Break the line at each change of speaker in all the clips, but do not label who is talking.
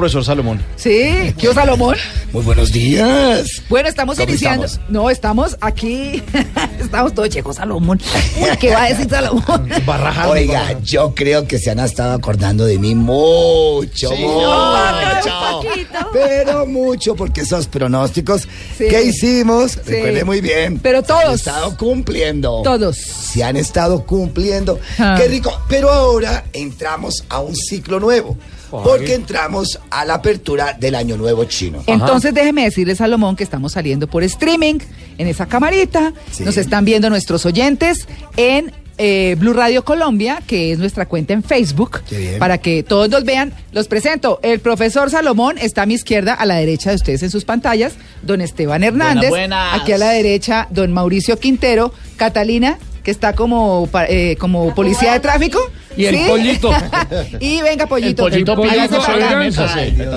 profesor Salomón.
Sí, ¿qué Salomón?
Muy buenos días.
Bueno, estamos
¿Cómo
iniciando.
estamos?
No, estamos aquí. estamos todos chicos, Salomón. ¿qué va a decir Salomón?
Barrajando.
Oiga, yo creo que se han estado acordando de mí mucho,
Sí.
mucho.
No.
Pero mucho, porque esos pronósticos
Sí.
que hicimos,
Sí.
recuerde muy bien.
Pero
se han
todos.
estado cumpliendo.
Todos.
Se han estado cumpliendo.
Ah.
Qué rico. Pero ahora entramos a un ciclo nuevo. Porque entramos a la apertura del año nuevo chino.
Entonces déjeme decirle, Salomón, que estamos saliendo por streaming en esa camarita.
Sí.
Nos están viendo nuestros oyentes en eh, Blue Radio Colombia, que es nuestra cuenta en Facebook,
Qué bien.
para que todos nos vean. Los presento. El profesor Salomón está a mi izquierda, a la derecha de ustedes en sus pantallas. Don Esteban Hernández.
buenas.
Aquí a la derecha, don Mauricio Quintero. Catalina, que está como, eh, como policía de tráfico.
Y el pollito.
y venga, pollito.
El pollito.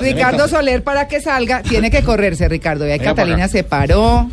Ricardo Soler para que salga tiene que correrse, Ricardo. Y ahí
Venga para
Catalina se paró,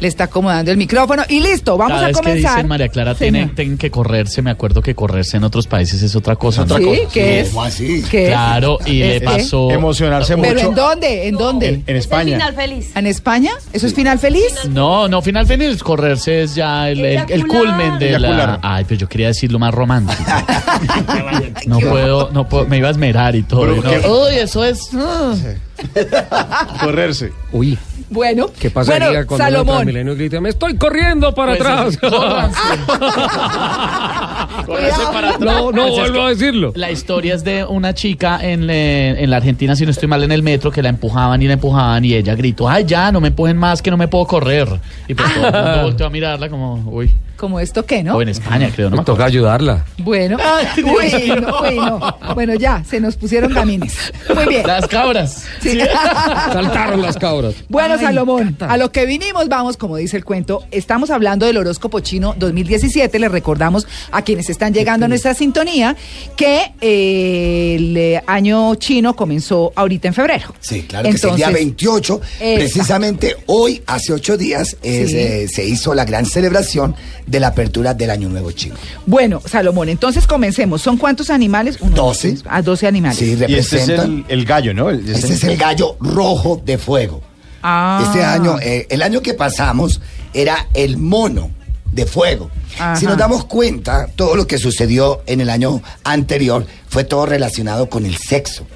le está acomodando el micrófono y listo, vamos
Cada
a
vez que
comenzar.
dicen María Clara, tienen, tienen que correrse. Me acuerdo que correrse en otros países es otra cosa. ¿no?
¿Sí? ¿Qué es?
¿Cómo así?
¿Qué es?
Claro, y
¿Es
le
qué?
pasó.
Emocionarse
¿Pero
mucho.
en dónde? ¿En dónde?
En, en
Es
España.
el final feliz.
¿En España? ¿Eso es final feliz?
No, no, final feliz. Correrse es ya el, el, el
Eyacular.
culmen de la. Ay, pero yo quería decirlo más romántico. no puedo, no puedo, me iba a esmerar y todo.
Pero
no. Uy, eso es.
Correrse.
Uy,
Bueno,
¿qué pasaría
bueno,
cuando el
Salomón.
Transmilenio grita, me estoy corriendo para
Pues,
atrás?
córranse. Córranse para atrás.
no, no
es
vuelvo a decirlo.
La historia es de una chica en, le- en la Argentina, si no estoy mal, en el metro, que la empujaban y la empujaban y ella gritó, ay, ya, no me empujen más, que no me puedo correr. Y pues todo el mundo volteó a mirarla como, uy,
Como esto qué, ¿no?
o en España, creo, ¿no? me
toca ayudarla.
Bueno,
Ay,
uy,
Dios
no, uy, no. Bueno, ya, se nos pusieron gamines. Muy bien.
Las cabras.
Sí.
Saltaron las cabras.
Bueno,
Ay,
Salomón,
Cata.
a lo que vinimos, vamos, como dice el cuento, estamos hablando del horóscopo chino 2017. Les recordamos a quienes están llegando a nuestra sintonía que eh, el eh, año chino comenzó ahorita en febrero.
Sí, claro que sí, el día
Entonces,
28,
Exacto.
precisamente hoy, hace ocho días, eh, se hizo la gran celebración de la apertura del Año Nuevo Chino.
Bueno, Salomón, entonces comencemos. ¿Son cuántos animales? Uno,
Doce.
dos, tres, ah, 12 animales.
Sí,
Y este es
representan.
el, el gallo, ¿no? El-
Este es el gallo rojo de fuego.
Ah.
Este año, eh, el año que pasamos era el mono de fuego.
Ajá.
Si nos damos cuenta, todo lo que sucedió en el año anterior fue todo relacionado con el sexo.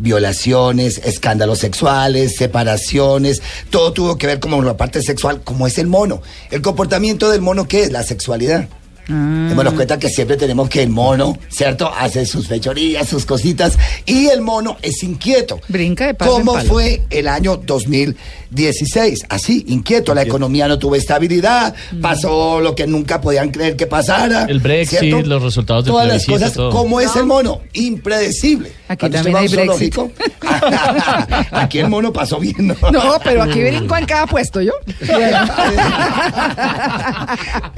Violaciones, escándalos sexuales, separaciones, todo tuvo que ver con la parte sexual, como es el mono. El comportamiento del mono, ¿qué es? La sexualidad.
Ah.
Démonos cuenta que siempre tenemos que el mono, ¿cierto? Hace sus fechorías, sus cositas, y el mono es inquieto.
Brinca de palo en
¿Cómo
palo.
fue el año 2016? Así, inquieto, la economía no tuvo estabilidad,
Mm.
pasó lo que nunca podían creer que pasara.
El Brexit,
¿cierto?
los resultados del
Todas las
plebiscito,
cosas,
todo.
¿cómo es el mono? Impredecible.
Aquí
Cuando
también
usted va a
hay
un
Brexit.
zoológico, aquí el mono pasó bien, ¿no?
No, pero aquí brinco en cada puesto, ¿yo?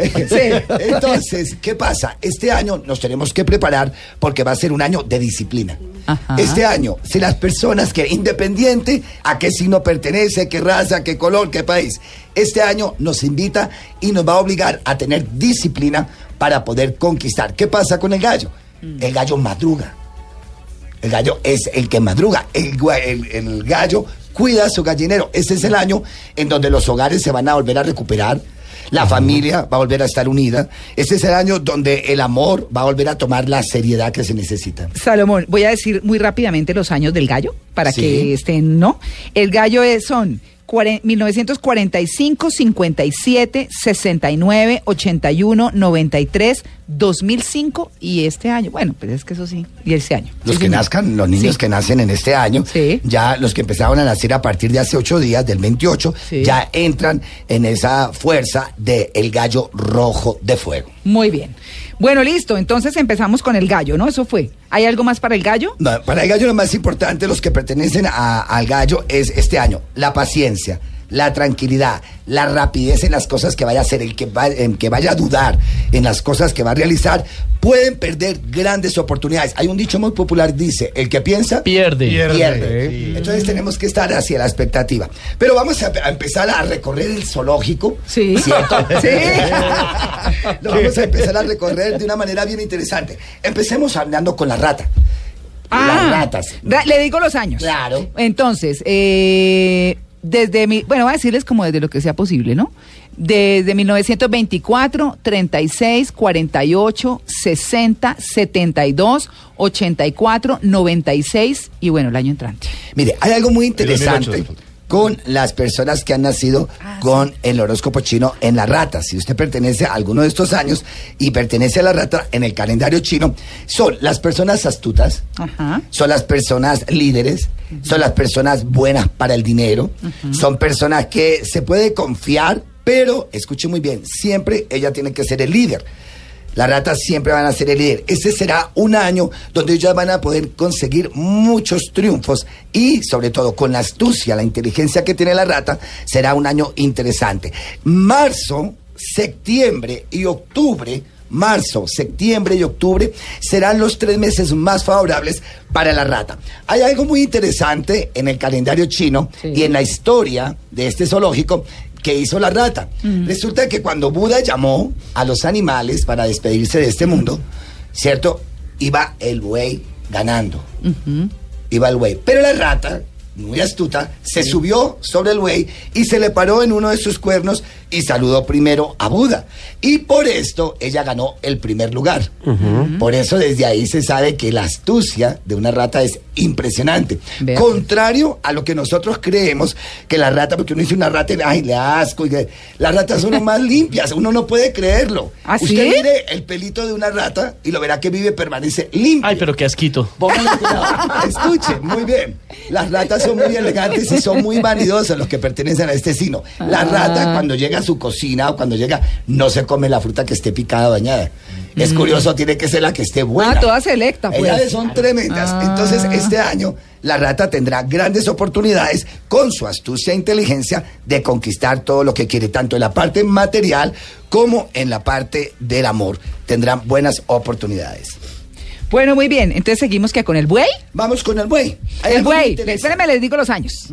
Sí.
Entonces, ¿qué pasa? Este año nos tenemos que preparar porque va a ser un año de disciplina.
Ajá.
Este año, si las personas que independiente a qué signo pertenece, qué raza, qué color, qué país, este año nos invita y nos va a obligar a tener disciplina para poder conquistar. ¿Qué pasa con el gallo? El gallo madruga. El gallo es el que madruga. El, el- el gallo cuida su gallinero. Ese es el año en donde los hogares se van a volver a recuperar. La familia va a volver a estar unida. Este es el año donde el amor va a volver a tomar la seriedad que se necesita.
Salomón, voy a decir muy rápidamente los años del gallo para
Sí.
que estén, ¿no? El gallo es, son 1945, 57, 69, 81, 93, 2005 y este año. Bueno, pues es que eso sí, y este año.
Los
Sí,
que
señor.
nazcan, los niños
Sí.
que nacen en este año,
Sí.
ya los que empezaron a nacer a partir de hace ocho días, del 28,
Sí.
ya entran en esa fuerza del gallo rojo de fuego.
Muy bien. Bueno, listo. Entonces empezamos con el gallo, ¿no? Eso fue. ¿Hay algo más para el gallo?
No, para el gallo lo más importante, los que pertenecen a- al gallo, es este año, la paciencia, la tranquilidad, la rapidez en las cosas que vaya a hacer, el que, va- que vaya a dudar en las cosas que va a realizar, pueden perder grandes oportunidades. Hay un dicho muy popular, dice, el que piensa
Pierde.
Pierde.
pierde.
Sí.
Entonces tenemos que estar hacia la expectativa. Pero vamos a, a empezar a recorrer el zoológico.
Sí.
¿Cierto?
Sí.
Lo vamos a empezar a recorrer de una manera bien interesante. Empecemos hablando con la rata. Las ratas.
ra- le digo los años.
Claro.
Entonces, eh, desde mi, bueno, voy a decirles como desde lo que sea posible, ¿no? Desde 1924, 36, 48, 60, 72, 84, 96 y bueno, el año entrante.
Mire, hay algo muy interesante
2008.
Con las personas que han nacido
Ah,
con el horóscopo chino en la rata. Si usted pertenece a alguno de estos años y pertenece a la rata en el calendario chino, son las personas astutas,
Ajá.
son las personas líderes, son las personas buenas para el dinero, son personas que se puede confiar, pero escuche muy bien, siempre ella tiene que ser el líder. Las ratas siempre van a ser el líder. Ese será un año donde ellas van a poder conseguir muchos triunfos y sobre todo con la astucia, la inteligencia que tiene la rata, será un año interesante. Marzo, septiembre y octubre marzo, septiembre y octubre serán los tres meses más favorables para la rata. Hay algo muy interesante en el calendario chino
Sí.
y en la historia de este zoológico que hizo la rata. Resulta que cuando Buda llamó a los animales para despedirse de este mundo, ¿cierto? Iba el buey ganando. Iba el buey. Pero la rata, muy astuta, se subió sobre el buey y se le paró en uno de sus cuernos y saludó primero a Buda. Y por esto ella ganó el primer lugar. Por eso desde ahí se sabe que la astucia de una rata es impresionante.
Vea.
Contrario a lo que nosotros creemos que la rata, porque uno dice una rata, y, ay, le asco. y que- las ratas son más limpias, uno no puede creerlo.
¿Ah, sí?
Usted mire el pelito de una rata y lo verá que vive, permanece limpio.
Ay, pero qué asquito.
Póngale cuidado. Escuche, muy bien. Las ratas son muy elegantes y son muy vanidosas los que pertenecen a este sino. La
Ah.
rata cuando llega a su cocina o cuando llega no se come la fruta que esté picada o dañada. Es curioso, tiene que ser la que esté buena.
Mm. Ah, toda selecta, pues.
Ellas son tremendas.
Ah.
Entonces, este año la rata tendrá grandes oportunidades con su astucia e inteligencia de conquistar todo lo que quiere, tanto en la parte material como en la parte del amor. Tendrán buenas oportunidades.
Bueno, muy bien. Entonces seguimos que con el buey.
Vamos con el buey.
El buey, espérenme, les digo los años.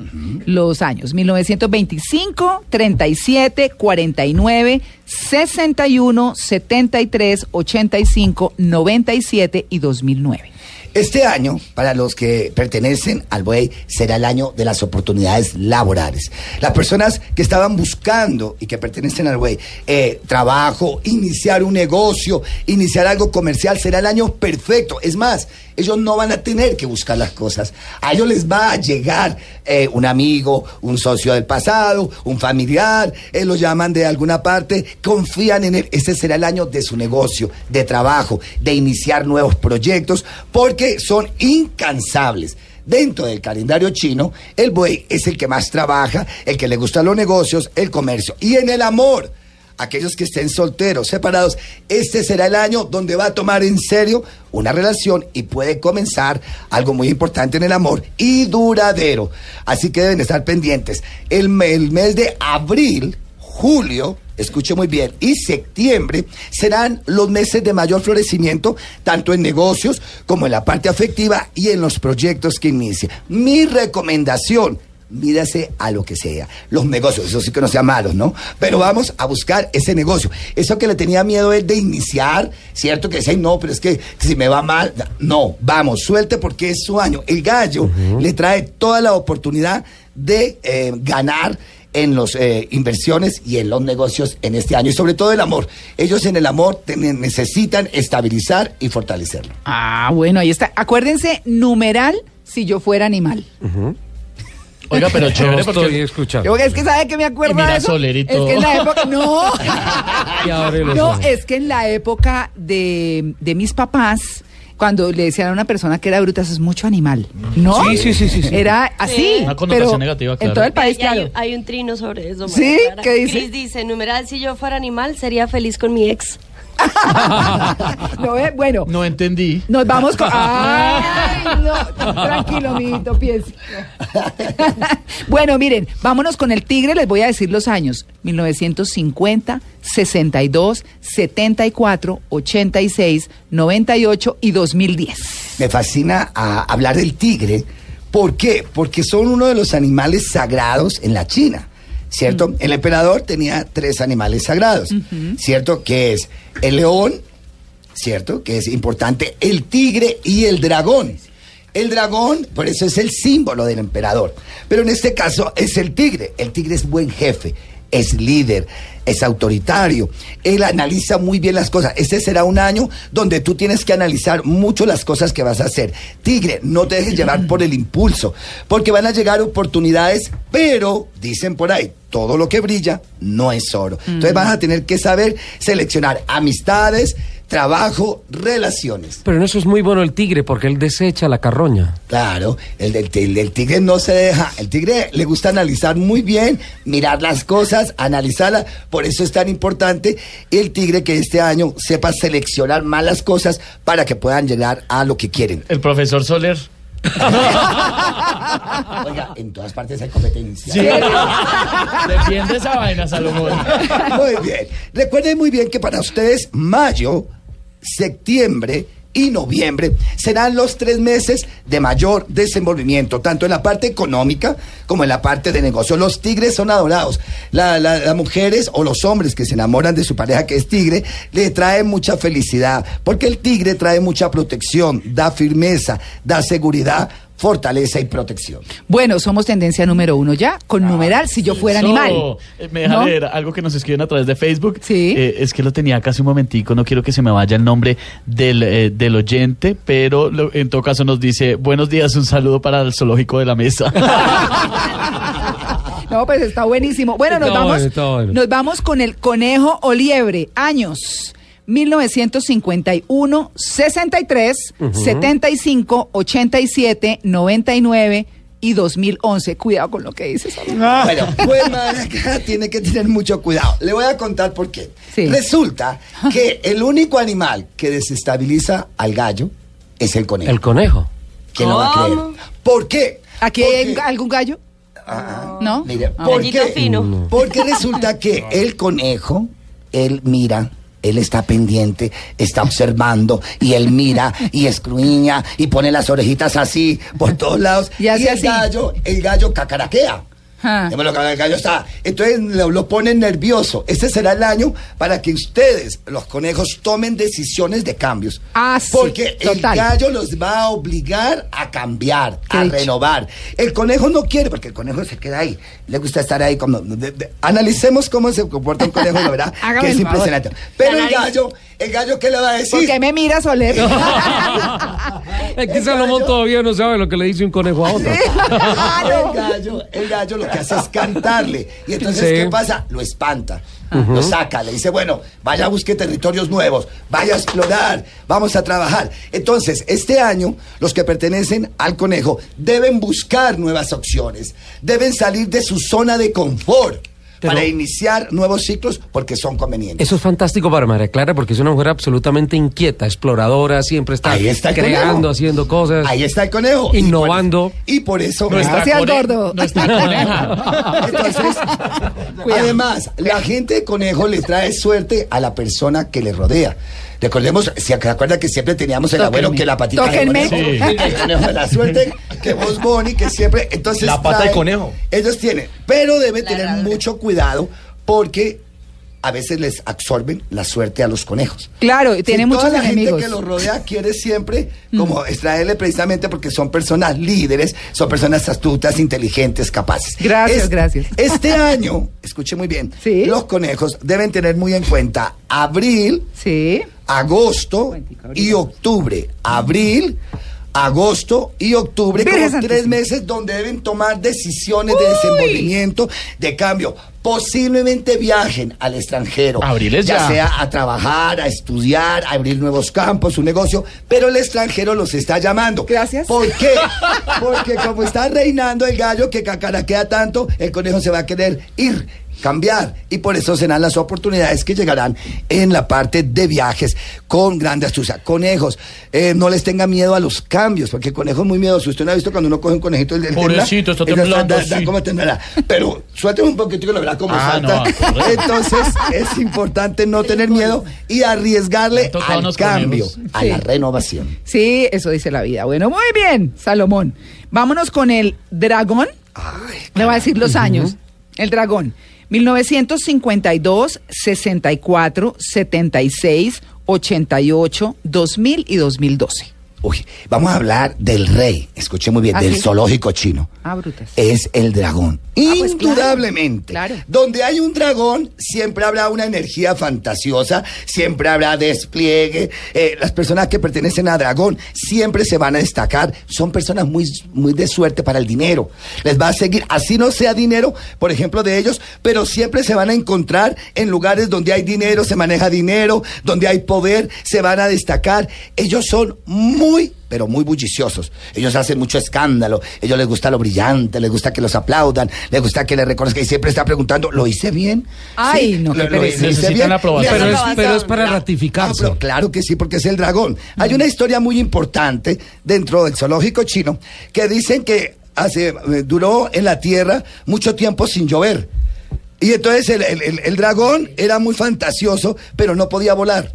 Los años, 1925, 37, 49, 61, 73, 85, 97 y 2009.
Este año, para los que pertenecen al buey, será el año de las oportunidades laborales. Las personas que estaban buscando y que pertenecen al buey, eh, trabajo, iniciar un negocio, iniciar algo comercial, será el año perfecto. Es más, ellos no van a tener que buscar las cosas. A ellos les va a llegar eh, un amigo, un socio del pasado, un familiar, eh, lo llaman de alguna parte, confían en él. Ese será el año de su negocio, de trabajo, de iniciar nuevos proyectos, porque son incansables. Dentro del calendario chino, el buey es el que más trabaja, el que le gustan los negocios, el comercio. Y en el amor, aquellos que estén solteros, separados, este será el año donde va a tomar en serio una relación y puede comenzar algo muy importante en el amor y duradero. Así que deben estar pendientes. El, me- el mes de abril, julio, escuche muy bien, y septiembre serán los meses de mayor florecimiento, tanto en negocios como en la parte afectiva y en los proyectos que inicie. Mi recomendación, mírase a lo que sea. Los negocios, eso sí que no sean malos, ¿no? Pero vamos a buscar ese negocio. Eso que le tenía miedo es de iniciar, ¿cierto? Que decía, no, pero es que si me va mal, no, vamos, suelte porque es su año. El gallo le trae toda la oportunidad de eh, ganar en las inversiones y en los negocios en este año y sobre todo el amor. Ellos en el amor necesitan estabilizar y fortalecerlo.
Ah, bueno, ahí está. Acuérdense, numeral si yo fuera animal.
Oiga, pero
Yo
chévere
estoy
porque...
escuchando.
Yo, es que sabe que me acuerdo
mira
de eso.
Soler y
Es
todo.
que en la época no. No, es que en la época de, de mis papás cuando le decían a una persona que era bruta, eso es mucho animal. ¿No?
Sí, sí, sí, sí, sí.
Era así.
Sí.
Una connotación
pero
negativa,
En
claro.
todo el país,
hay,
claro.
hay un trino sobre eso.
¿Sí?
Clara.
¿Qué dice?
Cris dice, numeral, si yo fuera animal, sería feliz con mi ex.
¿No ve? Bueno,
No entendí.
nos vamos con. ¡Ay, no! Tranquilo, mijito, piense. bueno, miren, vámonos con el tigre, les voy a decir los años: 1950, 62, 74, 86, 98 y 2010.
Me fascina a hablar del tigre. ¿Por qué? Porque son uno de los animales sagrados en la China. ¿Cierto? El emperador tenía tres animales sagrados. ¿Cierto? Que es el león, ¿cierto? Que es importante, el tigre y el dragón. El dragón, por eso es el símbolo del emperador. Pero en este caso es el tigre. El tigre es buen jefe, es líder, es autoritario. Él analiza muy bien las cosas. Este será un año donde tú tienes que analizar mucho las cosas que vas a hacer. Tigre, no te dejes llevar por el impulso, porque van a llegar oportunidades, pero dicen por ahí, todo lo que brilla no es oro. Entonces vas a tener que saber seleccionar amistades, trabajo, relaciones.
Pero en eso es muy bueno el tigre porque él desecha la carroña.
Claro, el del el del tigre no se deja. El tigre le gusta analizar muy bien, mirar las cosas, analizarlas. Por eso es tan importante el tigre que este año sepa seleccionar malas cosas para que puedan llegar a lo que quieren.
El profesor Soler.
Oiga, en todas partes hay competencia.
Sí. Defiende esa vaina, Salomón.
Muy bien. Recuerden muy bien que para ustedes mayo, septiembre y noviembre serán los tres meses de mayor desenvolvimiento, tanto en la parte económica como en la parte de negocio. Los tigres son adorados. La- la- las mujeres o los hombres que se enamoran de su pareja que es tigre, le traen mucha felicidad, porque el tigre trae mucha protección, da firmeza, da seguridad, fortaleza y protección.
Bueno, somos tendencia número uno ya, con numeral si yo fuera
Eso,
animal.
eh, Me deja
¿No?
leer algo que nos escriben a través de Facebook.
Sí.
Eh, es que lo tenía casi un momentico, no quiero que se me vaya el nombre del, eh, del oyente, pero lo- en todo caso nos dice, buenos días, un saludo para el zoológico de la mesa.
No, pues está buenísimo. Bueno, nos
Está
vamos,
bueno.
nos vamos con el conejo o liebre. Años. 1951, 63, 75, 87, 99 y 2011. Cuidado con lo que dices. Salomón.
Bueno, pues madre, acá tiene que tener mucho cuidado. Le voy a contar por qué.
Sí.
Resulta que el único animal que desestabiliza al gallo es el conejo.
El conejo.
¿Quién lo va a creer? ¿Por qué?
¿Aquí
Porque-
hay algún gallo? ¿No?
Mire,
Ah,
¿por
Gallito
qué?
fino.
Porque resulta que el conejo, él mira, él está pendiente, está observando, y él mira, y escruña, y pone las orejitas así, por todos lados.
Y hace
el
así.
gallo, el gallo cacaraquea.
Ah.
Dímelo, que El gallo está. Entonces lo, lo ponen nervioso. Este será el año para que ustedes, los conejos, tomen decisiones de cambios.
Ah, sí,
Porque el gallo los va a obligar a cambiar,
Qué
a
dicho.
renovar. El conejo no quiere, porque el conejo se queda ahí. Le gusta estar ahí como. de- de- analicemos cómo se comporta un conejo, la verdad.
Hágame
que es impresionante. Pero el gallo, el gallo, ¿qué le va a decir?
¿Por qué me mira, Soler?
Es que Salomón todavía no sabe lo que le dice un conejo a otro.
El gallo, el gallo lo que hace es cantarle. Y entonces,
Sí.
¿qué pasa? Lo espanta. Lo saca, le dice, bueno, vaya a busque territorios nuevos, vaya a explorar, vamos a trabajar. Entonces, este año, los que pertenecen al conejo deben buscar nuevas opciones, deben salir de su zona de confort
Pero-
para iniciar nuevos ciclos porque son convenientes.
Eso es fantástico para María Clara porque es una mujer absolutamente inquieta, exploradora, siempre está,
Ahí está
creando,
conejo.
haciendo cosas.
Ahí está el conejo. Y
Innovando.
por- Y por, eso...
Gracias, gordo.
Nuestra coneja.
Entonces,
Cuidado.
además, la gente de conejo le trae suerte a la persona que le rodea. Recordemos, se acuerda que siempre teníamos el
Tóquenme.
abuelo que la patita
Tóquenme.
de conejo,
Sí.
el conejo de la suerte, que vos Bonnie, que siempre, entonces
La pata de
trae-
conejo.
Ellos tienen, pero debe
La
tener mucho cuidado porque a veces les absorben la suerte a los conejos.
Claro, y tiene muchos
toda la
enemigos.
gente que los rodea quiere siempre como extraerle precisamente porque son personas líderes, son personas astutas, inteligentes, capaces.
Gracias, gracias.
Este año, escuche muy bien,
Sí.
los conejos deben tener muy en cuenta abril,
Sí.
Agosto y octubre. Abril, agosto y octubre, como tres meses donde deben tomar decisiones de desenvolvimiento, de cambio. Posiblemente viajen al extranjero.
Abril es ya.
sea a trabajar, a estudiar, a abrir nuevos campos, un negocio, pero el extranjero los está llamando.
Gracias.
¿Por qué? Porque como está reinando el gallo que cacaraquea tanto, el conejo se va a querer ir, cambiar, y por eso serán las oportunidades que llegarán en la parte de viajes con grande astucia. Conejos, eh, no les tenga miedo a los cambios, porque el conejo es muy miedoso. Usted no ha visto cuando uno coge un conejito el,
Pobrecito, está temblando,
da- da
sí.
como temblará. Pero suélteme un poquitico y lo verá como
Ah,
salta.
no.
Entonces es importante no tener miedo y arriesgarle al cambio,
conejos.
a
Sí.
la renovación.
Sí, eso dice la vida. Bueno, muy bien, Salomón. Vámonos con el dragón. Le voy a decir los años. El dragón. 1952, 64, 76, 88, 2000 y 2012.
Uy, vamos a hablar del rey, escuché muy bien,
¿Ah,
del
sí?
zoológico chino.
Ah, brutas.
Es el dragón.
Ah, pues, claro.
Indudablemente.
Claro.
Donde hay un dragón, siempre habrá una energía fantasiosa, siempre habrá despliegue. Eh, las personas que pertenecen a dragón siempre se van a destacar. Son personas muy, muy de suerte para el dinero. Les va a seguir, así no sea dinero, por ejemplo, de ellos, pero siempre se van a encontrar en lugares donde hay dinero, se maneja dinero, donde hay poder, se van a destacar. Ellos son muy pero muy bulliciosos. Ellos hacen mucho escándalo, ellos les gusta lo brillante, les gusta que los aplaudan, les gusta que les reconozcan y siempre está preguntando, ¿lo hice bien?
Ay, no,
lo, hice
Necesitan
bien.
la aprobación.
Pero es,
hacen-
pero es para
Ah,
ratificarse.
pero claro que sí, porque es el dragón. Hay una historia muy importante dentro del zoológico chino que dicen que hace, eh, duró en la tierra mucho tiempo sin llover. Y entonces el, el- el- el dragón era muy fantasioso, pero no podía volar.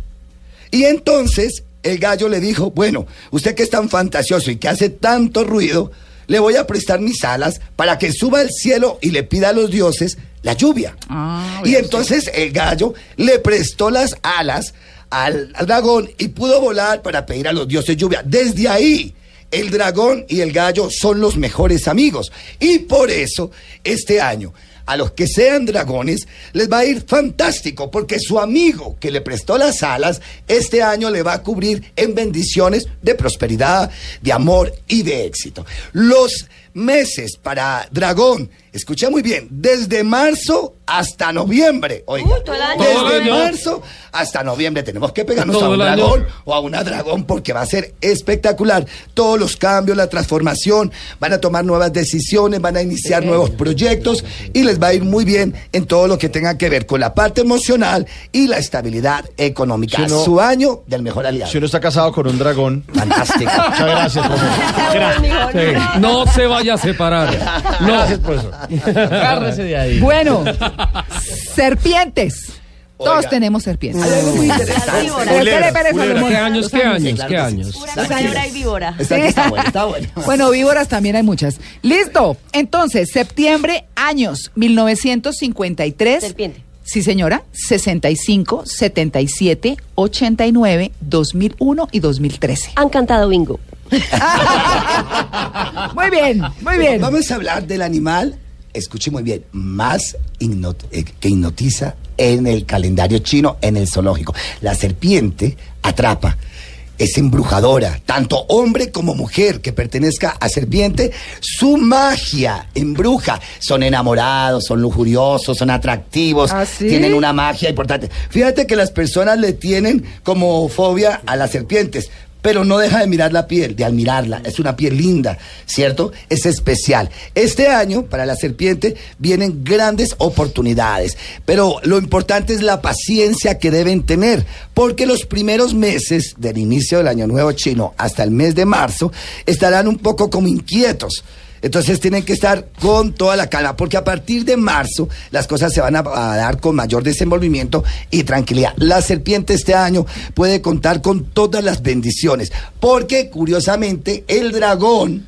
Y entonces el gallo le dijo, bueno, usted que es tan fantasioso y que hace tanto ruido, le voy a prestar mis alas para que suba al cielo y le pida a los dioses la lluvia.
Ah,
y entonces el gallo le prestó las alas al, al dragón y pudo volar para pedir a los dioses lluvia. Desde ahí, el dragón y el gallo son los mejores amigos. Y por eso, este año, a los que sean dragones, les va a ir fantástico, porque su amigo que le prestó las alas, este año le va a cubrir en bendiciones de prosperidad, de amor y de éxito. Los meses para dragón, escucha muy bien, desde marzo hasta noviembre. Oiga,
Uy, todo el año.
Todo el
desde
año.
marzo hasta noviembre tenemos que pegarnos
Todo
a un dragón o a una dragón porque va a ser espectacular. Todos los cambios, la transformación, van a tomar nuevas decisiones, van a iniciar nuevos proyectos y les va a ir muy bien en todo lo que tenga que ver con la parte emocional y la estabilidad económica.
Si uno-
Su año del mejor aliado.
Si uno está casado con un dragón.
Fantástico.
Muchas gracias, profesor.
Sí. No se vaya a separar. No.
Gracias, profesor.
Agárrese de ahí.
Bueno, serpientes. Todos
Oiga.
tenemos serpientes.
Hay algo muy interesante.
víboras.
¿Qué años? ¿Qué años? ¿Qué años?
Culebra y víbora.
Está, está bueno, está bueno.
Bueno, víboras también hay muchas. Listo. Entonces, septiembre, años 1953.
Serpiente.
Sí, señora. 65, 77, 89, 2001 y 2013.
Han cantado bingo.
Muy bien, muy bien.
Vamos a hablar del animal, escuche muy bien, más hipnot- eh, que hipnotiza en el calendario chino, en el zoológico. La serpiente atrapa. Es embrujadora, tanto hombre como mujer que pertenezca a serpiente, su magia embruja. Son enamorados, son lujuriosos, son atractivos,
¿Ah, sí?
tienen una magia importante. Fíjate que las personas le tienen como fobia a las serpientes, pero no deja de mirar la piel, de admirarla. Es una piel linda, ¿cierto? Es especial. Este año, para la serpiente, vienen grandes oportunidades, pero lo importante es la paciencia que deben tener, porque los primeros meses del inicio del año nuevo chino hasta el mes de marzo estarán un poco como inquietos. Entonces tienen que estar con toda la calma, porque a partir de marzo las cosas se van a, a dar con mayor desenvolvimiento y tranquilidad. La serpiente este año puede contar con todas las bendiciones, porque curiosamente el dragón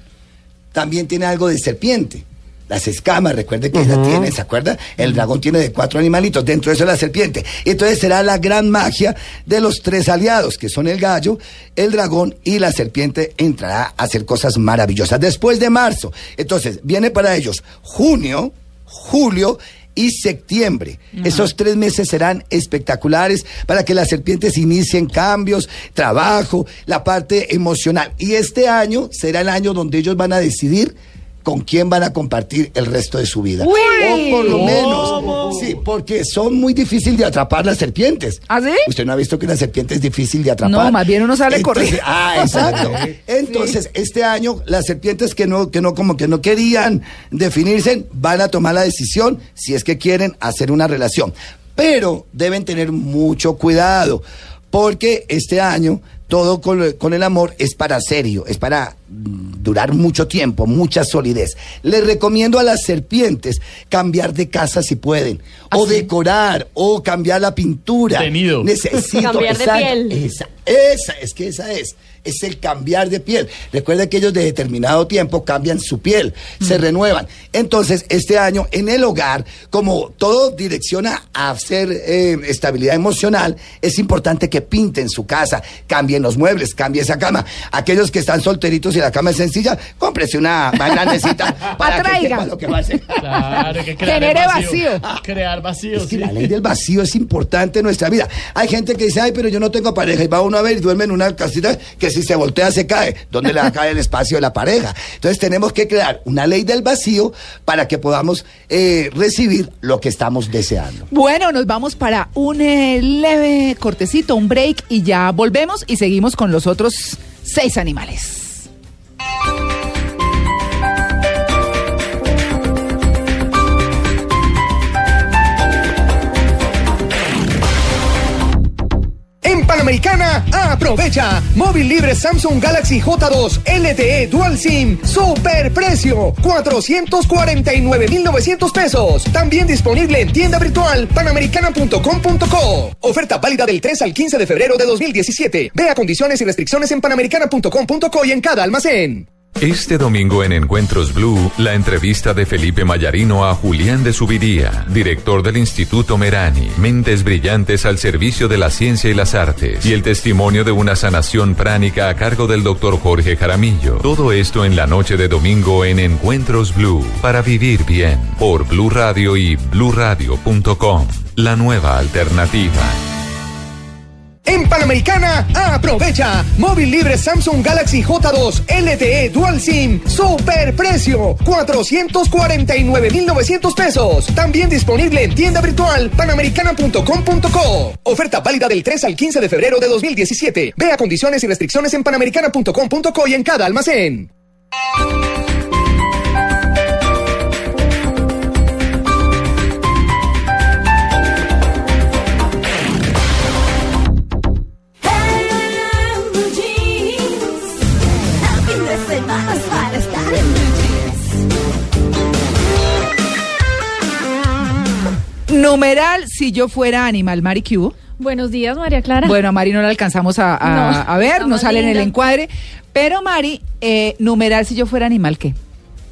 también tiene algo de serpiente. Las escamas, recuerde que ella tiene, ¿se acuerda? El dragón tiene de cuatro animalitos, dentro de eso la serpiente. Entonces será la gran magia de los tres aliados, que son el gallo, el dragón y la serpiente entrará a hacer cosas maravillosas. Después de marzo, entonces viene para ellos junio, julio y septiembre. Esos tres meses serán espectaculares para que las serpientes inicien cambios, trabajo, la parte emocional. Y este año será el año donde ellos van a decidir con quién van a compartir el resto de su vida.
Uy.
O por lo menos, sí, porque son muy difíciles de atrapar las serpientes.
¿Ah, sí?
Usted no ha visto que la serpiente es difícil de atrapar.
No, más bien uno sale corriendo.
Ah, exacto. Entonces, este año las serpientes que no, que no, como que no querían definirse, van a tomar la decisión si es que quieren hacer una relación. Pero deben tener mucho cuidado, porque este año todo con, con el amor es para serio, es para mm, durar mucho tiempo, mucha solidez. Les recomiendo a las serpientes cambiar de casa si pueden, o decorar, o cambiar la pintura.
De nido.
Necesito
Cambiar de
exacto,
piel.
esa, esa, es que esa es. Es el cambiar de piel. Recuerden que ellos de determinado tiempo cambian su piel, se renuevan. Entonces, este año en el hogar, como todo direcciona a hacer eh, estabilidad emocional, es importante que pinten su casa, cambien los muebles, cambien esa cama. Aquellos que están solteritos y la cama es sencilla, cómprese una más grandecita para que
Atraiga.
sepa lo que va a hacer.
Claro, que crear
Genere vacío.
Crear vacío,
Es que
sí.
la ley del vacío es importante en nuestra vida. Hay gente que dice, ay, pero yo no tengo pareja. Y va uno a ver y duerme en una casita que si se voltea se cae. ¿Dónde le va a caer el espacio de la pareja? Entonces tenemos que crear una ley del vacío para que podamos eh, recibir lo que estamos deseando.
Bueno, nos vamos para un eh, leve cortecito, un break y ya volvemos y seguimos con los otros seis animales.
Panamericana, aprovecha. Móvil libre Samsung Galaxy J2 LTE Dual SIM. Super precio. 449,900 pesos. También disponible en tienda virtual panamericana.com.co. Oferta válida del 3 al 15 de febrero de 2017. Vea condiciones y restricciones en panamericana.com.co y en cada almacén.
Este domingo en Encuentros Blue, la entrevista de Felipe Mayarino a Julián de Subiría, director del Instituto Merani, Mentes Brillantes al servicio de la ciencia y las artes, y el testimonio de una sanación pránica a cargo del doctor Jorge Jaramillo. Todo esto en la noche de domingo en Encuentros Blue, para vivir bien, por Blue Radio y bluradio.com, la nueva alternativa.
En Panamericana, aprovecha. Móvil libre Samsung Galaxy J2 LTE Dual SIM. Super precio. 449,900 pesos. También disponible en tienda virtual panamericana.com.co. Oferta válida del 3 al 15 de febrero de 2017. Vea condiciones y restricciones en panamericana.com.co y en cada almacén.
Numeral, si yo fuera animal, Mari ¿qué hubo?
Buenos días, María Clara.
Bueno, a Mari no la alcanzamos a, a-
No,
a ver, no sale en el encuadre. Pero Mari, eh, numeral, si yo fuera animal, ¿qué?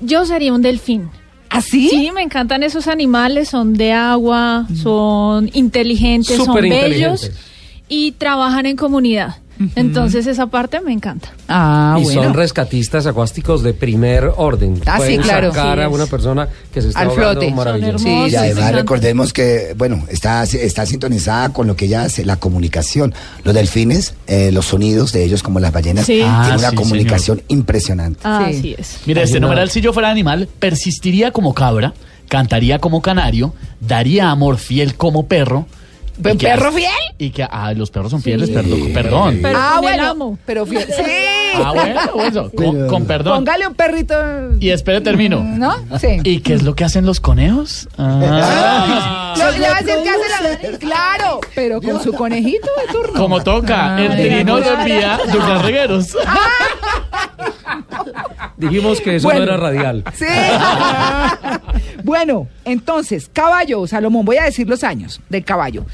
Yo sería un delfín.
¿Así?
Sí, me encantan esos animales, son de agua, son inteligentes, son bellos
inteligentes.
y trabajan en comunidad. Entonces esa parte me encanta.
Ah,
y
bueno.
son rescatistas acuáticos de primer orden.
Ah, sí,
Pueden
claro.
sacar
Sí,
a una persona que se está
Al
ahogando
flote.
maravilloso.
Hermosos.
Y
Sí,
además recordemos que, bueno, está, está sintonizada con lo que ya hace la comunicación. Los delfines, eh, los sonidos de ellos como las ballenas,
Sí.
tienen
Ah,
una
sí,
comunicación impresionante.
Así es.
Mira, este
una-
numeral, si yo fuera animal, persistiría como cabra, cantaría como canario, daría amor fiel como perro.
¿Un perro fiel?
Y que, ah, los perros son fieles,
Sí.
perdón. perdón.
Pero
ah,
el
bueno.
amo.
Pero fiel. Sí.
Ah, bueno, eso, con, con perdón.
Póngale un perrito.
Y espere, termino.
¿No? Sí.
¿Y qué es lo que hacen los conejos? Ah.
Lo- le va a decir que hace la... Claro, pero con su conejito de turno.
Como toca, el
Ah,
trino lo
claro.
envía Douglas Regueros.
Dijimos que eso
Bueno.
no era radial.
Sí. bueno, entonces, caballo, Salomón, voy a decir los años del caballo.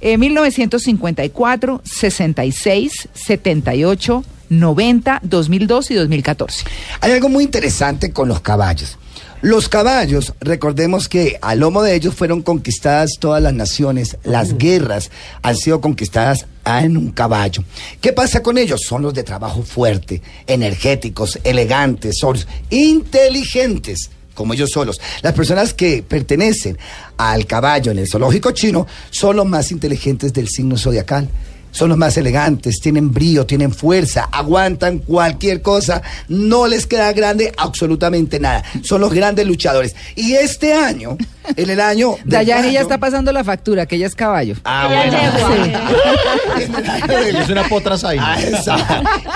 Eh, 1954, 66, 78, 90, 2002 y 2014.
Hay algo muy interesante con los caballos. Los caballos, recordemos que al lomo de ellos fueron conquistadas todas las naciones, las guerras han sido conquistadas en un caballo. ¿Qué pasa con ellos? Son los de trabajo fuerte, energéticos, elegantes, son inteligentes como ellos solos. Las personas que pertenecen al caballo en el zoológico chino son los más inteligentes del signo zodiacal. Son los más elegantes, tienen brío, tienen fuerza, aguantan cualquier cosa, no les queda grande absolutamente nada. Son los grandes luchadores. Y este año, en el año...
Dayani ya está pasando la factura, que ella es caballo.
Ah, bueno. el
Es una potra ahí.
Ah.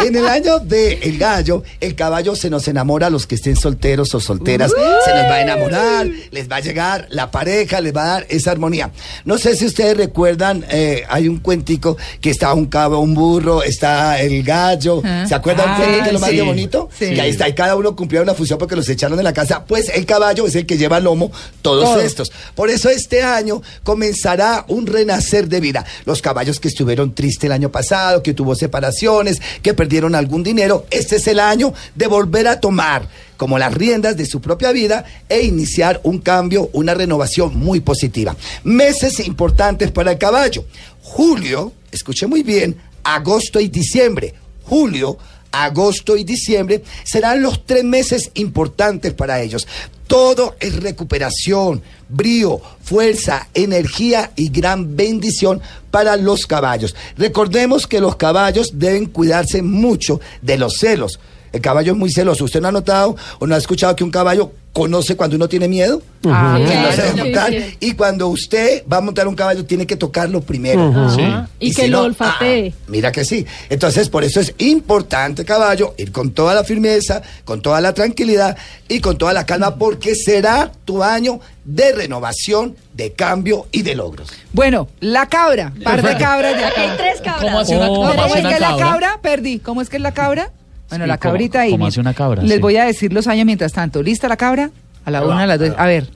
En el año del gallo, el caballo se nos enamora a los que estén solteros o solteras. Se nos va a enamorar, les va a llegar la pareja, les va a dar esa armonía. No sé si ustedes recuerdan, eh, hay un cuentico que está un cabo, un burro, está el gallo.
Ah.
¿Se acuerdan
Ah,
es lo más
sí.
de bonito?
Sí.
Que ahí está, y cada uno cumplía una función porque los echaron de la casa. Pues el caballo es el que lleva el lomo todo,
Todo.
estos. Por eso este año comenzará un renacer de vida. Los caballos que estuvieron tristes el año pasado, que tuvo separaciones, que perdieron algún dinero, este es el año de volver a tomar como las riendas de su propia vida e iniciar un cambio, una renovación muy positiva. Meses importantes para el caballo. Julio, escuche muy bien, agosto y diciembre. Julio, agosto y diciembre serán los tres meses importantes para ellos. Todo es recuperación, brío, fuerza, energía y gran bendición para los caballos. Recordemos que los caballos deben cuidarse mucho de los celos. El caballo es muy celoso. ¿Usted no ha notado o no ha escuchado que un caballo conoce cuando uno tiene miedo?
Ah,
Que. Y cuando usted va a montar un caballo, tiene que tocarlo primero.
Sí.
Y, que
si
lo
no,
olfatee.
ah, mira que sí. Entonces, por eso es importante, caballo, ir con toda la firmeza, con toda la tranquilidad y con toda la calma, porque será tu año de renovación, de cambio y de logros.
Bueno, la cabra, par de cabras de
Aquí hay tres cabras.
¿Cómo hace una,
Oh.
cómo
¿Cómo
hace
es que es la
cabra?
cabra? Perdí. ¿Cómo es que es la cabra? Bueno,
Sí,
la
¿cómo-
cabrita ahí.
cómo
mira.
hace una cabra?
Les
Sí.
voy a decir los años mientras tanto. ¿Lista la cabra? A la una, a las dos. A ver.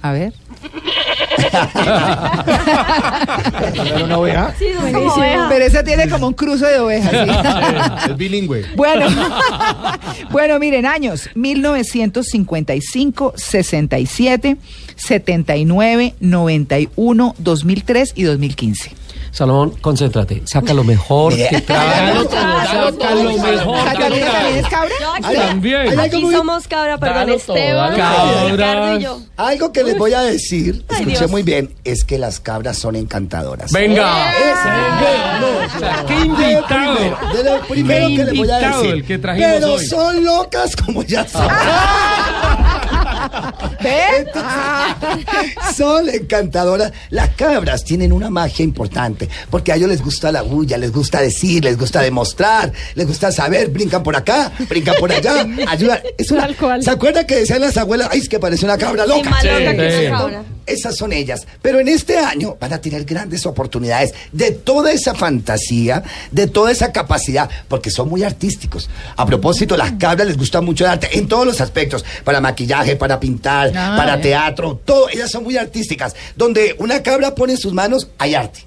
A ver.
una oveja?
Sí, es como oveja.
Pero esa tiene como un cruce de ovejas. ¿sí?
Es bilingüe.
Bueno, bueno, miren, años 1955, 67, 79, 91, 2003 y 2015.
Salomón, concéntrate. Saca lo mejor que trae. Saca lo mejor que
¿Catalina también
trae.
es cabra?
También.
Aquí
muy-
somos cabra, perdón, Esteban. Ricardo y yo.
Algo que les voy a decir,
Ay,
escuché
Dios.
muy bien, es que las cabras son encantadoras.
Venga. Sea, qué invitado.
de lo primero que les voy a decir.
el que trajimos
pero
hoy.
son locas como ya saben.
¿Ven?
Son encantadoras. Las cabras tienen una magia importante, porque a ellos les gusta la bulla, les gusta decir, les gusta demostrar, les gusta saber, brincan por acá, brincan por allá, ayudan. Es una-
Tal cual.
¿Se acuerdan que decían las abuelas, ay, es que parece una cabra
Sí,
loca?
más loca que
sí.
Esas son ellas. Pero en este año van a tener grandes oportunidades de toda esa fantasía, de toda esa capacidad, porque son muy artísticos. A propósito, las cabras les gusta mucho el arte en todos los aspectos, para maquillaje, para pintar,
Ah,
para
eh.
teatro, todo. Ellas son muy artísticas. Donde una cabra pone en sus manos, hay arte.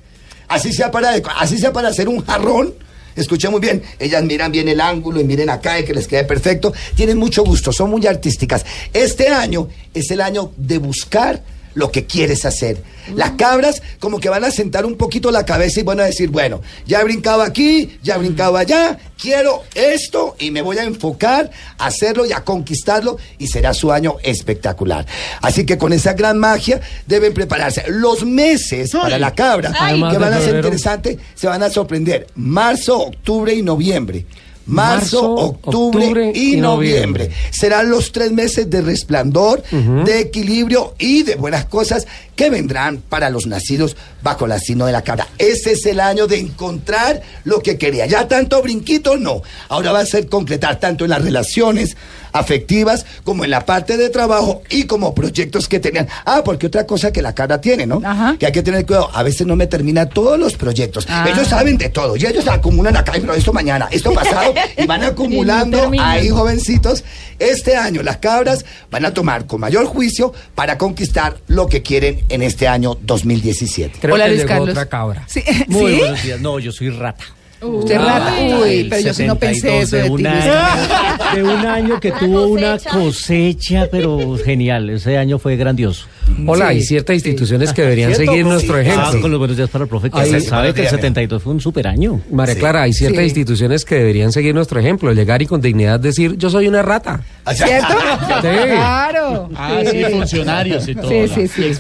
Así sea para, así sea para hacer un jarrón. Escuchen muy bien, ellas miran bien el ángulo y miren acá y que les quede perfecto. Tienen mucho gusto, son muy artísticas. Este año es el año de buscar lo que quieres hacer. Las cabras como que van a sentar un poquito la cabeza y van a decir, bueno, ya he brincado aquí, ya he brincado allá, quiero esto y me voy a enfocar a hacerlo y a conquistarlo y será su año espectacular. Así que con esa gran magia deben prepararse. Los meses para la cabra
Ay.
que van a ser interesantes se van a sorprender. Marzo, octubre y noviembre. Marzo, octubre,
octubre
y noviembre.
noviembre.
Serán los tres meses de resplandor, de equilibrio y de buenas cosas que vendrán para los nacidos bajo el signo de la cabra. Ese es el año de encontrar lo que quería. Ya tanto brinquito, no. Ahora va a ser concretar tanto en las relaciones afectivas como en la parte de trabajo y como proyectos que tenían. Ah, porque otra cosa que la cabra tiene, ¿no?
Ajá.
Que hay que tener cuidado. A veces no me termina todos los proyectos.
Ah.
Ellos saben de todo y ellos acumulan acá, pero esto mañana, esto pasado y van acumulando ahí jovencitos. Este año las cabras van a tomar con mayor juicio para conquistar lo que quieren en este año 2017.
Creo
Hola,
que
Luis
llegó
Carlos.
otra cabra.
Sí,
Muy
¿sí?
buenos días. No, yo soy rata.
Usted rata. Uy, pero yo sí no pensé
72
eso de,
de
ti.
un año,
Carlos.
de un año que
Una
tuvo una
cosecha.
pero genial. Ese año fue grandioso.
Hola,
Sí,
hay ciertas instituciones que deberían
¿Cierto?
seguir nuestro
Ah,
ejemplo.
Ah, con los buenos días para el profe, que
Ahí-
se sabe que el
Buenos días,
72 fue un super año.
María
Sí.
Clara, hay ciertas
Sí.
instituciones que deberían seguir nuestro ejemplo, llegar y con dignidad decir, yo soy una rata.
¿Cierto?
Sí.
Claro.
Ah, sí, funcionarios y todo.
Sí, sí, sí.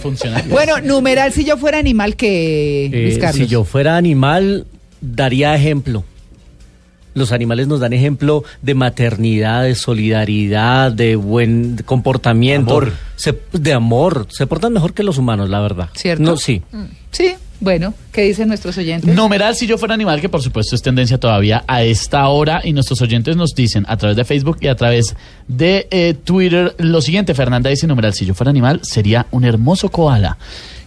Bueno, numeral si yo fuera animal que
Eh, si yo fuera animal, daría ejemplo. Los animales nos dan ejemplo de maternidad, de solidaridad, de buen comportamiento,
Amor.
Se- de amor. Se portan mejor que los humanos, la verdad.
¿Cierto?
No, sí.
Mm, Sí, bueno, ¿qué dicen nuestros oyentes?
Numeral si yo fuera animal, que por supuesto es tendencia todavía a esta hora y nuestros oyentes nos dicen a través de Facebook y a través de eh, Twitter lo siguiente. Fernanda dice, numeral si yo fuera animal sería un hermoso koala.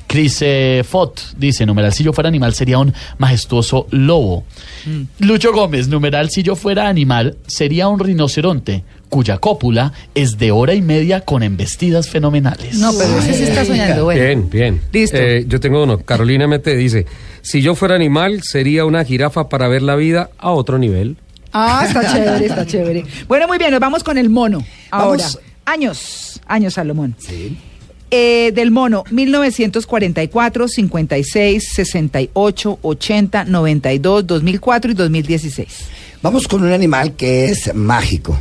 Chris eh, Fott dice, numeral si yo fuera animal sería un majestuoso lobo. Lucho Gómez, numeral si yo fuera animal sería un rinoceronte. cuya cópula es de hora y media con embestidas fenomenales.
No, pero ese sí está soñando. Bueno.
Bien, bien.
Listo.
Eh, yo tengo uno. Carolina Mete dice, si yo fuera animal, sería una jirafa para ver la vida a otro nivel.
Ah, está chévere, está chévere. Bueno, muy bien, nos vamos con el mono. Ahora,
Vamos.
años, años, Salomón.
Sí.
Eh, del mono, 1944, 56, 68, 80, 92, 2004 y 2016.
Vamos con un animal que es mágico,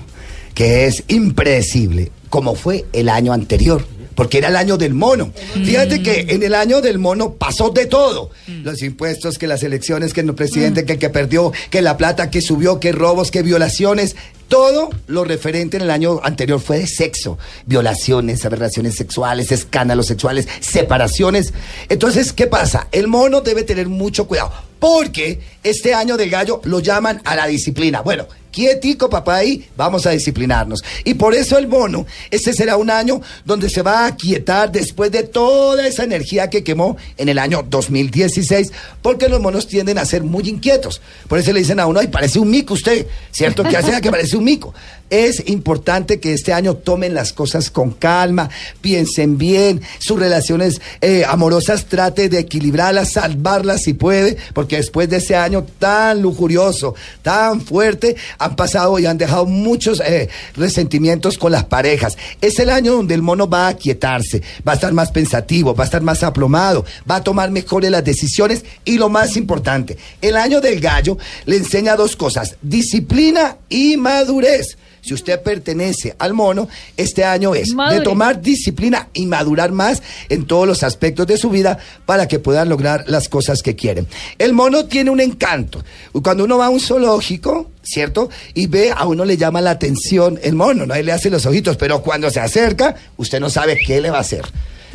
que es impredecible, como fue el año anterior. Porque era el año del mono. Fíjate que en el año del mono pasó de todo. Los impuestos, que las elecciones, que el presidente, que el que perdió, que la plata que subió, que robos, que violaciones. Todo lo referente en el año anterior fue de sexo. Violaciones, aberraciones sexuales, escándalos sexuales, separaciones. Entonces, ¿qué pasa? El mono debe tener mucho cuidado. Porque este año del gallo lo llaman a la disciplina. Bueno, quietico papá ahí, vamos a disciplinarnos. Y por eso el mono, este será un año donde se va a aquietar después de toda esa energía que quemó en el año 2016, porque los monos tienden a ser muy inquietos. Por eso le dicen a uno, ay, parece un mico usted, ¿cierto? Que hace que parece un mico. Es importante que este año tomen las cosas con calma, piensen bien, sus relaciones eh, amorosas trate de equilibrarlas, salvarlas si puede, porque después de ese año tan lujurioso, tan fuerte, han pasado y han dejado muchos eh, resentimientos con las parejas. Es el año donde el mono va a aquietarse, va a estar más pensativo, va a estar más aplomado, va a tomar mejores las decisiones y lo más importante, el año del gallo le enseña dos cosas, disciplina y madurez. Si usted pertenece al mono, este año es
Madure.
de tomar disciplina y madurar más en todos los aspectos de su vida para que puedan lograr las cosas que quieren. El mono tiene un encanto. Cuando uno va a un zoológico, ¿cierto? Y ve, a uno le llama la atención el mono, ¿no? Ahí le hace los ojitos, pero cuando se acerca, usted no sabe qué le va a hacer.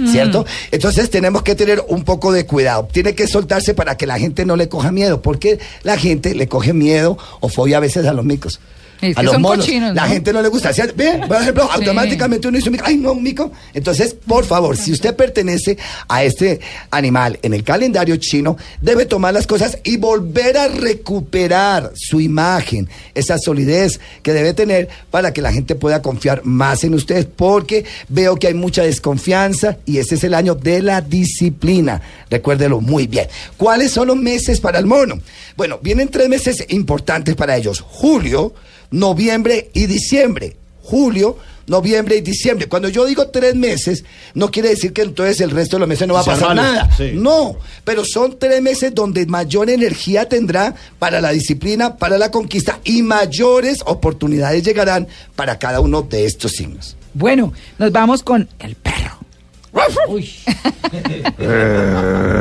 ¿Cierto? Entonces tenemos que tener un poco de cuidado. Tiene que soltarse para que la gente no le coja miedo, porque la gente le coge miedo o fobia a veces a los micos.
Es
a los monos.
cochinos,
La gente no le gusta. ¿sí? Ve, por ejemplo, automáticamente uno dice, ay, no, mico. Entonces, por favor, si usted pertenece a este animal en el calendario chino, debe tomar las cosas y volver a recuperar su imagen, esa solidez que debe tener para que la gente pueda confiar más en usted, porque veo que hay mucha desconfianza y este es el año de la disciplina. Recuérdelo muy bien. ¿Cuáles son los meses para el mono? Bueno, vienen tres meses importantes para ellos. Julio, noviembre y diciembre. Julio, noviembre y diciembre. Cuando yo digo tres meses, no quiere decir que entonces el resto de los meses no va a pasar nada.
sí.
No, pero son tres meses donde mayor energía tendrá para la disciplina, para la conquista y mayores oportunidades llegarán para cada uno de estos signos.
Bueno, nos vamos con el perro.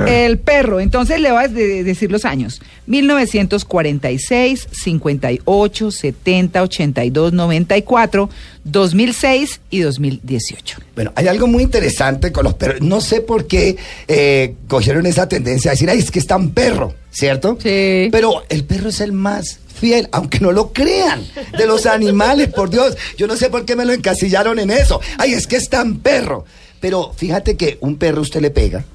el perro, entonces le voy a de- decir los años. 1946, 58, 70, 82, 94, 2006 y 2018.
Bueno, hay algo muy interesante con los perros. No sé por qué eh, cogieron esa tendencia a decir, ay, es que es tan perro, ¿cierto?
Sí.
Pero el perro es el más fiel, aunque no lo crean, de los animales, por Dios. Yo no sé por qué me lo encasillaron en eso. Ay, es que es tan perro. Pero fíjate que un perro usted le pega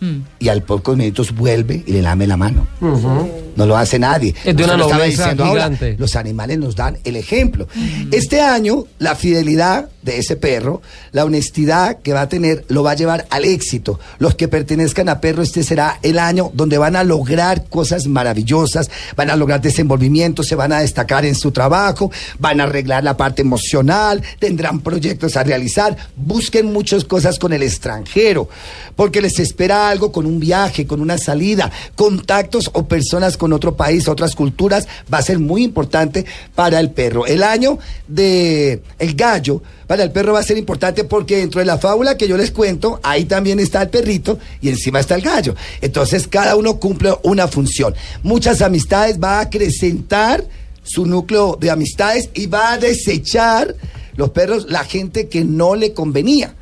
Mm.
y al pocos minutos vuelve y le lame la mano. No lo hace nadie.
Es de una
lo diciendo ahora, los animales nos dan el ejemplo. Este año, la fidelidad de ese perro, la honestidad que va a tener, lo va a llevar al éxito. Los que pertenezcan a perro, este será el año donde van a lograr cosas maravillosas, van a lograr desenvolvimiento, se van a destacar en su trabajo, van a arreglar la parte emocional, tendrán proyectos a realizar, busquen muchas cosas con el extranjero, porque les espera algo con un viaje, con una salida, contactos o personas con otro país, otras culturas, va a ser muy importante para el perro. El año de el gallo para el perro va a ser importante porque dentro de la fábula que yo les cuento, ahí también está el perrito y encima está el gallo. Entonces cada uno cumple una función. Muchas amistades va a acrecentar su núcleo de amistades y va a desechar los perros la gente que no le convenía.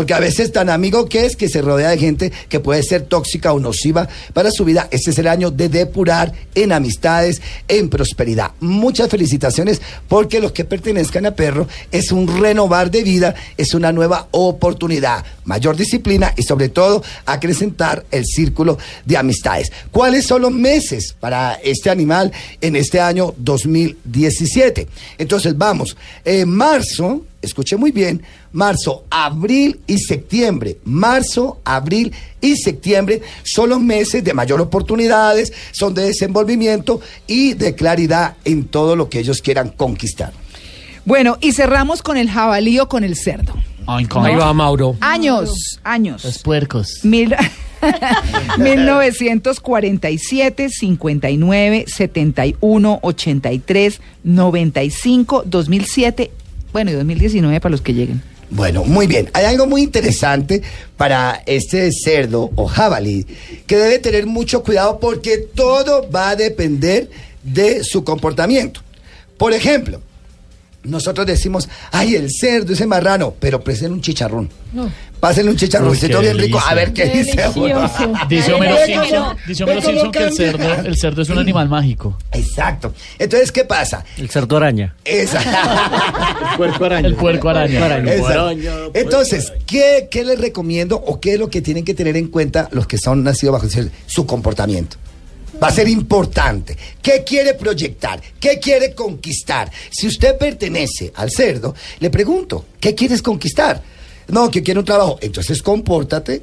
Porque a veces tan amigo que es que se rodea de gente que puede ser tóxica o nociva para su vida. Este es el año de depurar en amistades, en prosperidad. Muchas felicitaciones porque los que pertenezcan a Perro es un renovar de vida, es una nueva oportunidad, mayor disciplina y sobre todo acrecentar el círculo de amistades. ¿Cuáles son los meses para este animal en este año 2017? Entonces vamos, en marzo, escuche muy bien, marzo, abril y septiembre. Marzo, abril y septiembre son los meses de mayor oportunidades, son de desenvolvimiento y de claridad en todo lo que ellos quieran conquistar.
Bueno, y cerramos con el jabalí o con el cerdo.
Ay, con
Ahí va Mauro.
Años, años.
los puercos.
Mil- 1947, 59, 71, 83, 95, 2007, bueno, y 2019 para los que lleguen.
Bueno, muy bien. Hay algo muy interesante para este cerdo o jabalí que debe tener mucho cuidado porque todo va a depender de su comportamiento. Por ejemplo, nosotros decimos, ay, el cerdo, ese marrano, pero presen un chicharrón. Pásenle un chicharroncito bien rico, a ver qué dice.
Dice Homero Simpson, dice Homero Simpson que el cerdo, el cerdo es un animal mágico.
Exacto. Entonces, ¿qué pasa?
El cerdo araña.
Esa.
Puerco araña.
El puerco araña.
Exacto. Entonces, ¿qué, ¿qué les recomiendo o qué es lo que tienen que tener en cuenta los que son nacidos bajo el cielo? su comportamiento? Va a ser importante. ¿Qué quiere proyectar? ¿Qué quiere conquistar? Si usted pertenece al cerdo, le pregunto, ¿qué quieres conquistar? No, que quiero un trabajo. Entonces, compórtate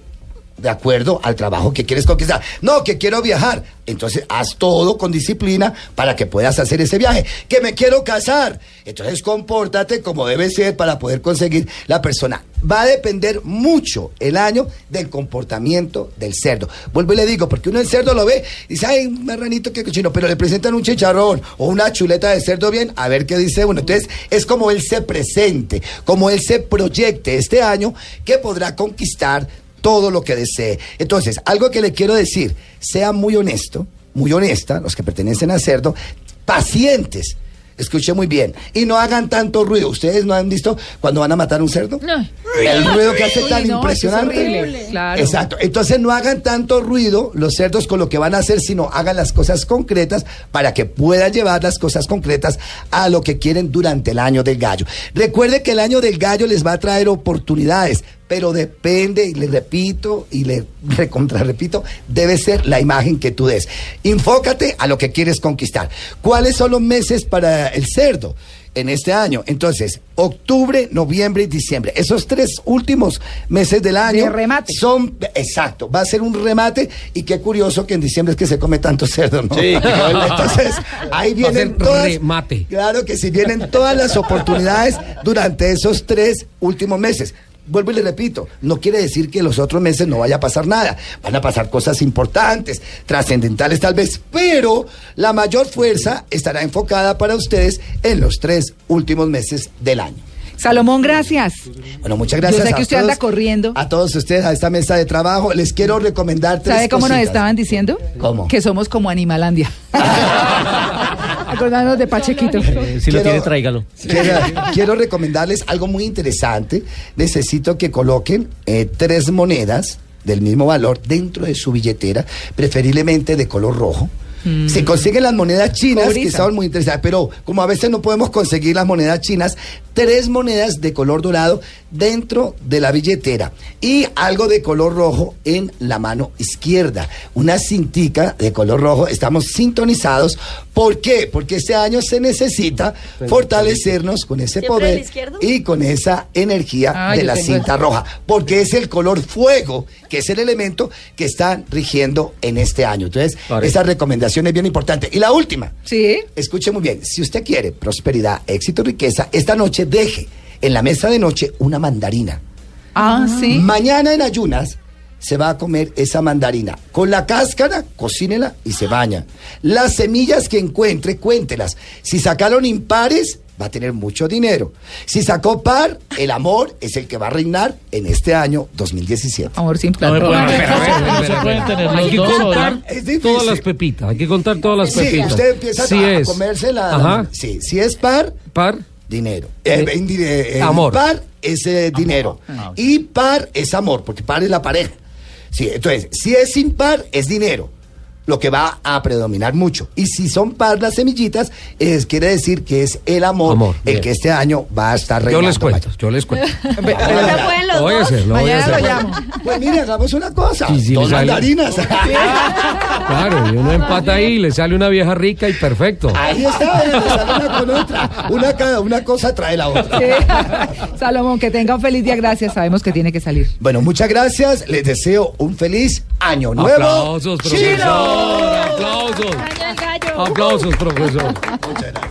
de acuerdo al trabajo que quieres conquistar. No, que quiero viajar. Entonces, haz todo con disciplina para que puedas hacer ese viaje. Que me quiero casar. Entonces, compórtate como debe ser para poder conseguir la persona. Va a depender mucho el año del comportamiento del cerdo. Vuelvo y le digo, porque uno el cerdo lo ve y dice, ay, un marranito que cochino, pero le presentan un chicharrón o una chuleta de cerdo bien, a ver qué dice uno. Entonces, es como él se presente, como él se proyecte este año que podrá conquistar todo lo que desee. Entonces, algo que le quiero decir, sea muy honesto, muy honesta, los que pertenecen al cerdo, pacientes. Escuche muy bien. Y no hagan tanto ruido. ¿Ustedes no han visto cuando van a matar un cerdo?
No.
El ruido que hace
Uy,
tan
no,
impresionante.
eso es claro.
Exacto. Entonces no hagan tanto ruido los cerdos con lo que van a hacer, sino hagan las cosas concretas para que puedan llevar las cosas concretas a lo que quieren durante el año del gallo. Recuerde que el año del gallo les va a traer oportunidades, pero depende, y le repito, y le recontra repito, debe ser la imagen que tú des. Enfócate a lo que quieres conquistar. ¿Cuáles son los meses para el cerdo? en este año. Entonces, octubre, noviembre y diciembre. Esos tres últimos meses del año
De remate.
son, exacto, va a ser un remate y qué curioso que en diciembre es que se come tanto cerdo, ¿no?
Sí.
Entonces, ahí vienen todas,
remate.
Claro que sí, vienen todas las oportunidades durante esos tres últimos meses. Vuelvo y le repito, no quiere decir que los otros meses no vaya a pasar nada. Van a pasar cosas importantes, trascendentales tal vez, pero la mayor fuerza estará enfocada para ustedes en los tres últimos meses del año.
Salomón, gracias.
Bueno, muchas gracias.
Yo sé que
a
usted anda corriendo.
A todos ustedes, a esta mesa de trabajo, les quiero recomendar tres
¿Sabe cómo nos
cositas.
estaban diciendo?
¿Cómo?
Que somos como Animalandia. Acordándonos de Pachequito.
Eh, si lo
Quiero-
tiene, tráigalo.
Quiero, quiero recomendarles algo muy interesante. Necesito que coloquen eh, tres monedas del mismo valor dentro de su billetera, preferiblemente de color rojo. Se consiguen las monedas chinas, que son muy interesantes, pero como a veces no podemos conseguir las monedas chinas, tres monedas de color dorado dentro de la billetera y algo de color rojo en la mano izquierda. Una cintica de color rojo, estamos sintonizados. ¿Por qué? Porque este año se necesita fortalecernos con ese
¿Siempre
poder y con esa energía
Ah,
de la cinta roja, porque es el color fuego, que es el elemento que están rigiendo en este año. Entonces,
Vale.
esa recomendación es bien importante. Y la última,
Sí.
escuche muy bien, si usted quiere prosperidad, éxito, riqueza, esta noche deje en la mesa de noche una mandarina.
Ah, sí.
Mañana en ayunas se va a comer esa mandarina. Con la cáscara, cocínela y se baña. Las semillas que encuentre, cuéntelas. Si sacaron impares, va a tener mucho dinero. Si sacó par, el amor es el que va a reinar en este año 2017.
Amor sin
tener
Hay
los
que
dos
contar todas las pepitas. Hay que contar todas las
Sí,
pepitas.
usted empieza
Si
a,
es
comerse la... Sí, si es par,
par,
dinero. Eh,
Eh,
eh,
amor.
Par, es eh, dinero.
Ah.
Y par es amor, porque par es la pareja. Sí, entonces, si es impar, es dinero. Lo que va a predominar mucho. Y si son par las semillitas, es, quiere decir que es el amor,
Amor,
el
bien.
que este año va a estar
Yo
reinando.
les cuento,
mayor.
yo les cuento.
¿No se pueden los
Lo voy a hacer, lo voy a
lo
hacer.
Pues mire, hagamos una cosa.
Y si
dos
le
mandarinas.
Claro, y uno empata ahí y le sale una vieja rica y perfecto.
Ahí está, eh, sale una con otra. Una, cada- una cosa trae la otra.
Sí. Salomón, que tenga un feliz día. Gracias. Sabemos que tiene que salir.
Bueno, muchas gracias. Les deseo un feliz año nuevo.
Aplausos, profesor.
¡Chino!
Aplausos. Aplausos, profesor.
Muchas gracias.